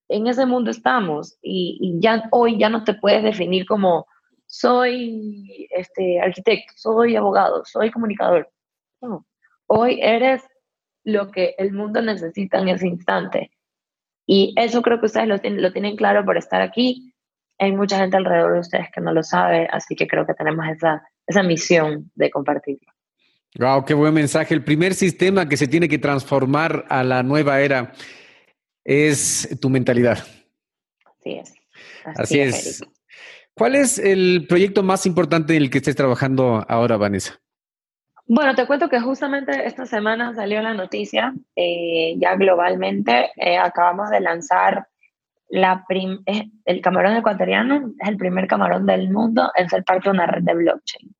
en ese mundo estamos y, ya hoy ya no te puedes definir como soy este, arquitecto, soy abogado, soy comunicador. No. Hoy eres lo que el mundo necesita en ese instante. Y eso creo que ustedes lo, lo tienen claro por estar aquí. Hay mucha gente alrededor de ustedes que no lo sabe, así que creo que tenemos esa, esa misión de compartirlo. Wow, qué buen mensaje. El primer sistema que se tiene que transformar a la nueva era es tu mentalidad. Así es. Así, es. ¿Cuál es el proyecto más importante en el que estés trabajando ahora, Vanessa? Bueno, te cuento que justamente esta semana salió la noticia, eh, ya globalmente, eh, acabamos de lanzar la el camarón ecuatoriano, es el primer camarón del mundo en ser parte de una red de blockchain.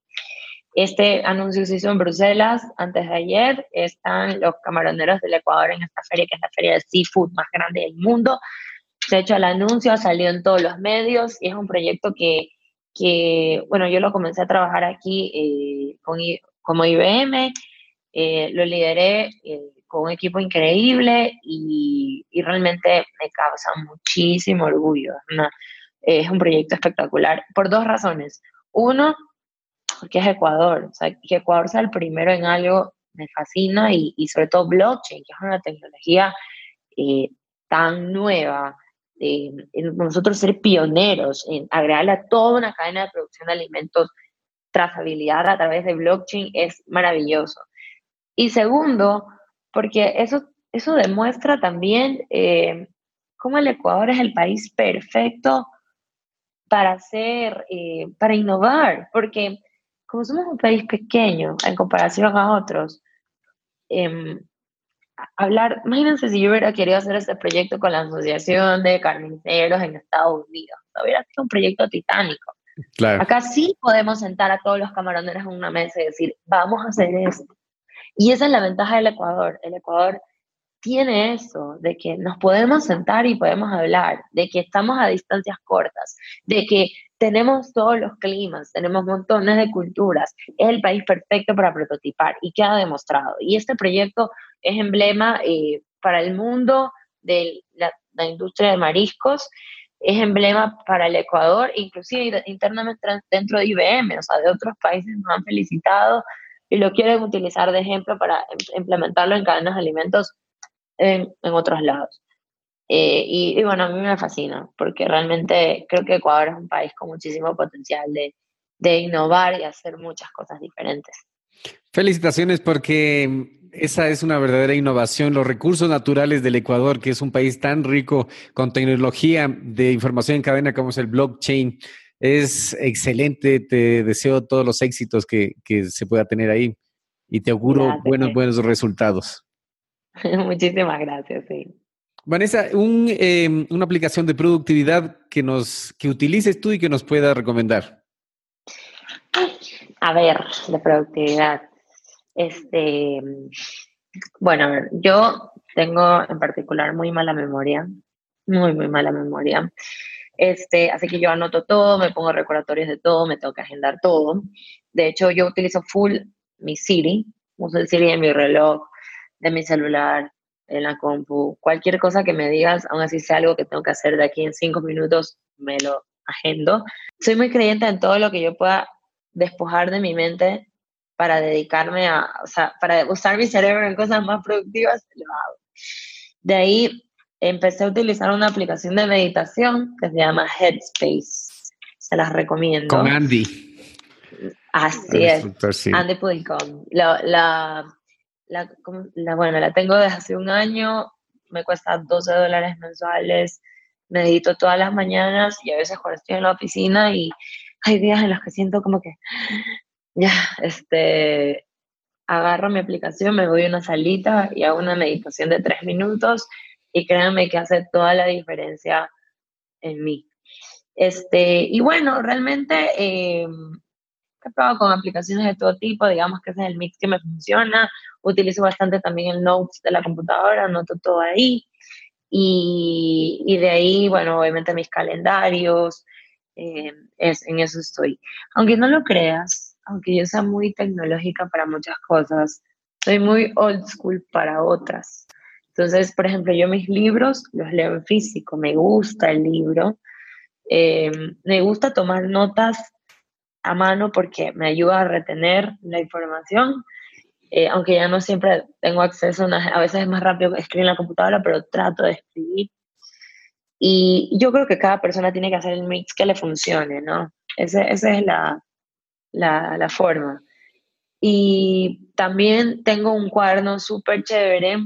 Este anuncio se hizo en Bruselas antes de ayer. Están los camaroneros del Ecuador en esta feria, que es la feria de seafood más grande del mundo. Se ha hecho el anuncio, ha salido en todos los medios y es un proyecto que, que bueno, yo lo comencé a trabajar aquí eh, con, como IBM, eh, lo lideré eh, con un equipo increíble y, y, realmente me causa muchísimo orgullo. es un proyecto espectacular por dos razones. Uno, porque es Ecuador. O sea, que Ecuador sea el primero en algo me fascina y, y sobre todo blockchain, que es una tecnología eh, tan nueva. Eh, nosotros ser pioneros en agregarle a toda una cadena de producción de alimentos trazabilidad a través de blockchain es maravilloso. Y segundo, porque eso, eso demuestra también eh, cómo el Ecuador es el país perfecto para hacer, para innovar, porque como somos un país pequeño en comparación a otros, em, hablar, imagínense si yo hubiera querido hacer este proyecto con la Asociación de Carniceros en Estados Unidos, hubiera sido un proyecto titánico. Acá sí podemos sentar a todos los camaroneros en una mesa y decir, vamos a hacer esto. Y esa es la ventaja del Ecuador. El Ecuador tiene eso, de que nos podemos sentar y podemos hablar, de que estamos a distancias cortas, de que tenemos todos los climas, tenemos montones de culturas, es el país perfecto para prototipar y queda demostrado. Y este proyecto es emblema eh, para el mundo de la, industria de mariscos, es emblema para el Ecuador, inclusive internamente dentro de IBM, o sea, de otros países nos han felicitado y lo quieren utilizar de ejemplo para implementarlo en cadenas de alimentos en, en otros lados. Eh, y, bueno, a mí me fascina, porque realmente creo que Ecuador es un país con muchísimo potencial de, de innovar y hacer muchas cosas diferentes. Felicitaciones porque esa es una verdadera innovación. Los recursos naturales del Ecuador, que es un país tan rico con tecnología de información en cadena como es el blockchain, es excelente. Te deseo todos los éxitos que, que se pueda tener ahí y te auguro buenos, buenos resultados. Muchísimas gracias, sí. Vanessa, em, una aplicación de productividad que nos que utilices tú y que nos pueda recomendar. A ver, de productividad. Este, bueno, yo tengo en particular muy mala memoria, muy, muy mala memoria. Este, así que yo anoto todo, me pongo recordatorios de todo, me tengo que agendar todo. De hecho, yo utilizo full mi Siri, uso el Siri en mi reloj, de mi celular, en la compu, cualquier cosa que me digas, aún así sea algo que tengo que hacer de aquí en cinco minutos, me lo agendo. Soy muy creyente en todo lo que yo pueda despojar de mi mente para dedicarme a, o sea, para usar mi cerebro en cosas más productivas, lo hago. De ahí empecé a utilizar una aplicación de meditación que se llama Headspace. Se las recomiendo. Con Andy. Así es. Andy la la, bueno, la tengo desde hace un año, me cuesta 12 dólares mensuales, medito todas las mañanas y a veces cuando estoy en la oficina y hay días en los que siento como que ya, este, agarro mi aplicación, me voy a una salita y hago una meditación de tres minutos y créanme que hace toda la diferencia en mí. Este, y bueno, realmente eh, he probado con aplicaciones de todo tipo, digamos que ese es el mix que me funciona. Utilizo bastante también el Notes de la computadora, anoto todo ahí. Y, y de ahí, bueno, obviamente mis calendarios, eh, es, en eso estoy. Aunque no lo creas, aunque yo sea muy tecnológica para muchas cosas, soy muy old school para otras. Entonces, por ejemplo, yo mis libros los leo en físico, me gusta el libro, eh, me gusta tomar notas a mano porque me ayuda a retener la información eh, aunque ya no siempre tengo acceso, a veces es más rápido escribir en la computadora, pero trato de escribir. Y yo creo que cada persona tiene que hacer el mix que le funcione, ¿no? esa es la, la, la, forma. Y también tengo un cuaderno súper chévere,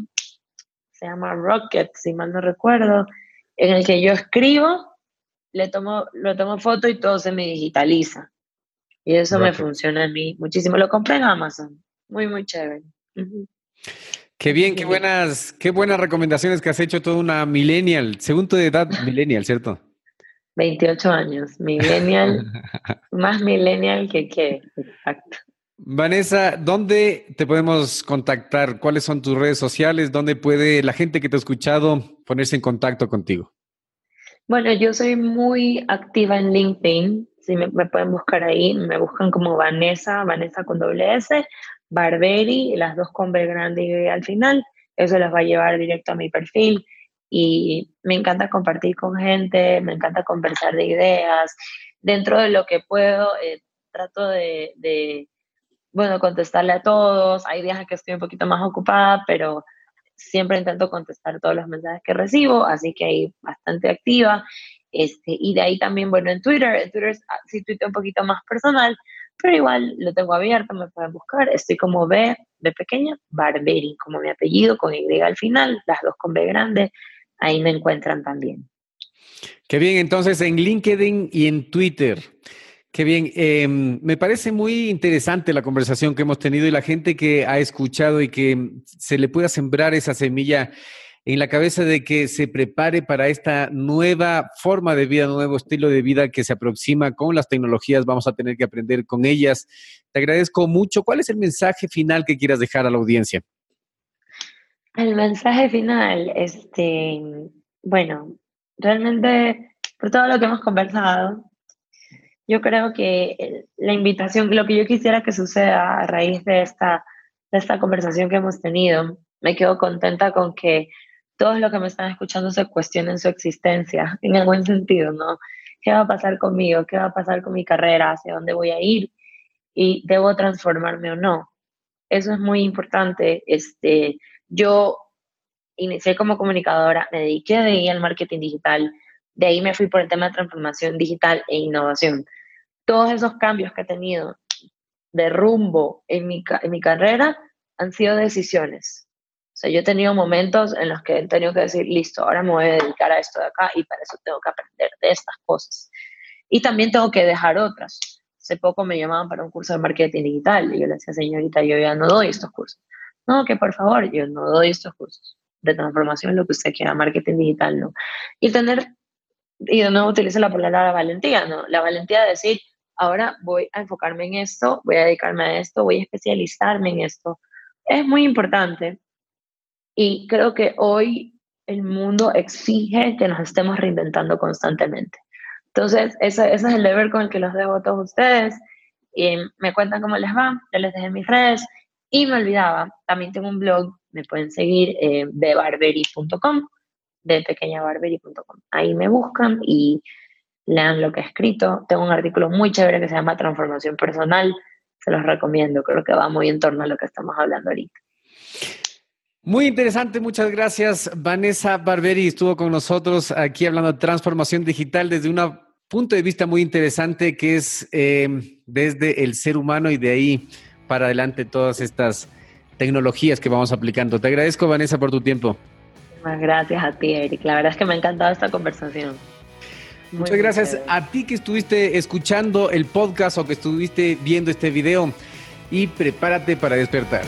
se llama Rocket, si mal no recuerdo, en el que yo escribo, le tomo, lo tomo foto y todo se me digitaliza. Y eso me funciona a mí muchísimo. Lo compré en Amazon. Muy, muy chévere. Qué bien, qué buenas, qué buenas recomendaciones que has hecho toda una millennial, segundo de edad millennial, ¿cierto? 28 años, millennial, más millennial que qué, exacto. Vanessa, ¿dónde te podemos contactar? ¿Cuáles son tus redes sociales? ¿Dónde puede la gente que te ha escuchado ponerse en contacto contigo? Bueno, yo soy muy activa en LinkedIn. Si me, me, pueden buscar ahí, me buscan como Vanessa, Vanessa con doble S, Barberi, las dos con B grande y al final. Eso les va a llevar directo a mi perfil y me encanta compartir con gente, me encanta conversar de ideas. Dentro de lo que puedo, eh, trato de, de, bueno, contestarle a todos. Hay días en que estoy un poquito más ocupada, pero siempre intento contestar todos los mensajes que recibo, así que ahí bastante activa. Este, y de ahí también, bueno, en Twitter, en Twitter sí tuiteo un poquito más personal, pero igual lo tengo abierto, me pueden buscar. Estoy como B, B pequeña, Barberi, como mi apellido, con Y al final, las dos con B grande, ahí me encuentran también. Qué bien, entonces en LinkedIn y en Twitter. Qué bien, em, me parece muy interesante la conversación que hemos tenido y la gente que ha escuchado y que se le pueda sembrar esa semilla en la cabeza de que se prepare para esta nueva forma de vida, nuevo estilo de vida que se aproxima con las tecnologías. Vamos a tener que aprender con ellas. Te agradezco mucho. ¿Cuál es el mensaje final que quieras dejar a la audiencia? El mensaje final, este, bueno, realmente por todo lo que hemos conversado, yo creo que la invitación, lo que yo quisiera que suceda a raíz de esta, de esta conversación que hemos tenido, me quedo contenta con que todos los que me están escuchando se cuestionen su existencia, en buen sentido, ¿no? ¿Qué va a pasar conmigo? ¿Qué va a pasar con mi carrera? ¿Hacia dónde voy a ir? ¿Y debo transformarme o no? Eso es muy importante. Este, yo inicié como comunicadora, me dediqué de ahí al marketing digital, de ahí me fui por el tema de transformación digital e innovación. Todos esos cambios que he tenido de rumbo en mi, en mi carrera han sido decisiones sea, yo he tenido momentos en los que he tenido que decir, listo, ahora me voy a dedicar a esto de acá y para eso tengo que aprender de estas cosas. Y también tengo que dejar otras. Hace poco me llamaban para un curso de marketing digital y yo le decía, señorita, yo ya no doy estos cursos. No, que por favor, yo no doy estos cursos de transformación, lo que usted quiera, marketing digital, no. Y tener, y de nuevo utilizo la palabra valentía, ¿no? La valentía de decir, ahora voy a enfocarme en esto, voy a dedicarme a esto, voy a especializarme en esto. Es muy importante y creo que hoy el mundo exige que nos estemos reinventando constantemente. Entonces, ese, ese es el deber con el que los dejo a todos ustedes. Y me cuentan cómo les va, ya les dejé mis redes. Y me olvidaba, también tengo un blog, me pueden seguir eh, de barberi.com, de pequeñabarberi.com. Ahí me buscan y lean lo que he escrito. Tengo un artículo muy chévere que se llama Transformación Personal. Se los recomiendo, creo que va muy en torno a lo que estamos hablando ahorita. Muy interesante, muchas gracias. Vanessa Barberi estuvo con nosotros aquí hablando de transformación digital desde un punto de vista muy interesante que es eh, desde el ser humano y de ahí para adelante todas estas tecnologías que vamos aplicando. Te agradezco, Vanessa, por tu tiempo. Muchas gracias a ti, Eric. La verdad es que me ha encantado esta conversación. Muchas gracias a ti que estuviste escuchando el podcast o que estuviste viendo este video y prepárate para despertar.